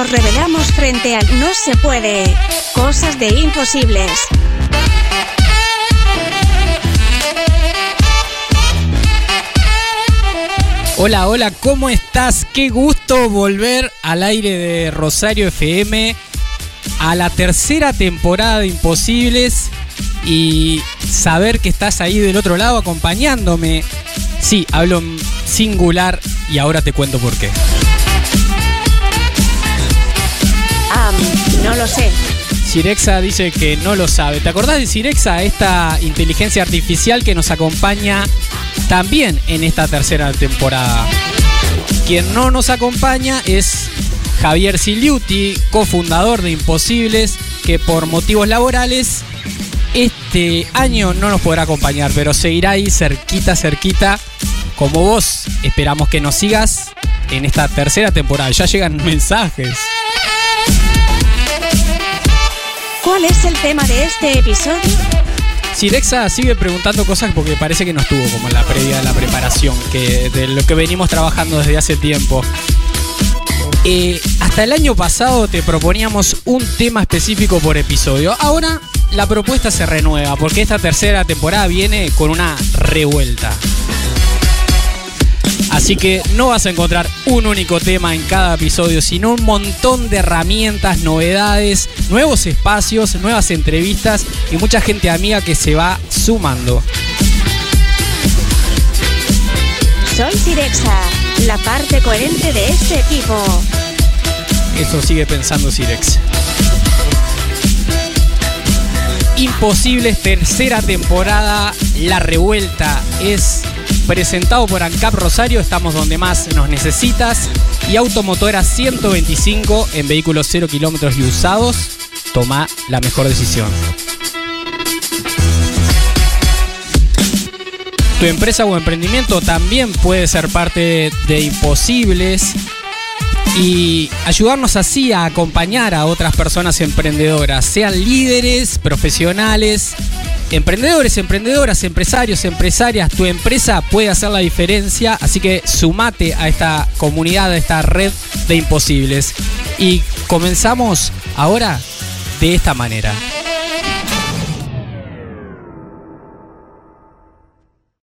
Nos revelamos frente al no se puede. Cosas de imposibles. Hola, hola, ¿cómo estás? Qué gusto volver al aire de Rosario FM a la tercera temporada de Imposibles y saber que estás ahí del otro lado acompañándome. Sí, hablo singular y ahora te cuento por qué. Lo sé. Sirexa dice que no lo sabe. ¿Te acordás de Sirexa, esta inteligencia artificial que nos acompaña también en esta tercera temporada? Quien no nos acompaña es Javier Siliuti, cofundador de Imposibles, que por motivos laborales este año no nos podrá acompañar, pero seguirá ahí cerquita, cerquita. Como vos, esperamos que nos sigas en esta tercera temporada. Ya llegan mensajes. ¿Cuál es el tema de este episodio? Sirexa sigue preguntando cosas porque parece que no estuvo como en la previa de la preparación, que de lo que venimos trabajando desde hace tiempo. Eh, hasta el año pasado te proponíamos un tema específico por episodio. Ahora la propuesta se renueva porque esta tercera temporada viene con una revuelta. Así que no vas a encontrar un único tema en cada episodio, sino un montón de herramientas, novedades, nuevos espacios, nuevas entrevistas y mucha gente amiga que se va sumando. Soy Sirexa, la parte coherente de este equipo. Eso sigue pensando Sirex. Imposibles, tercera temporada, La Revuelta es presentado por ANCAP Rosario, estamos donde más nos necesitas. Y Automotora 125 en vehículos 0 kilómetros y usados, toma la mejor decisión. Tu empresa o emprendimiento también puede ser parte de Imposibles y ayudarnos así a acompañar a otras personas emprendedoras, sean líderes, profesionales, emprendedores, emprendedoras, empresarios, empresarias. Tu empresa puede hacer la diferencia, así que sumate a esta comunidad, a esta red de imposibles. Y comenzamos ahora de esta manera.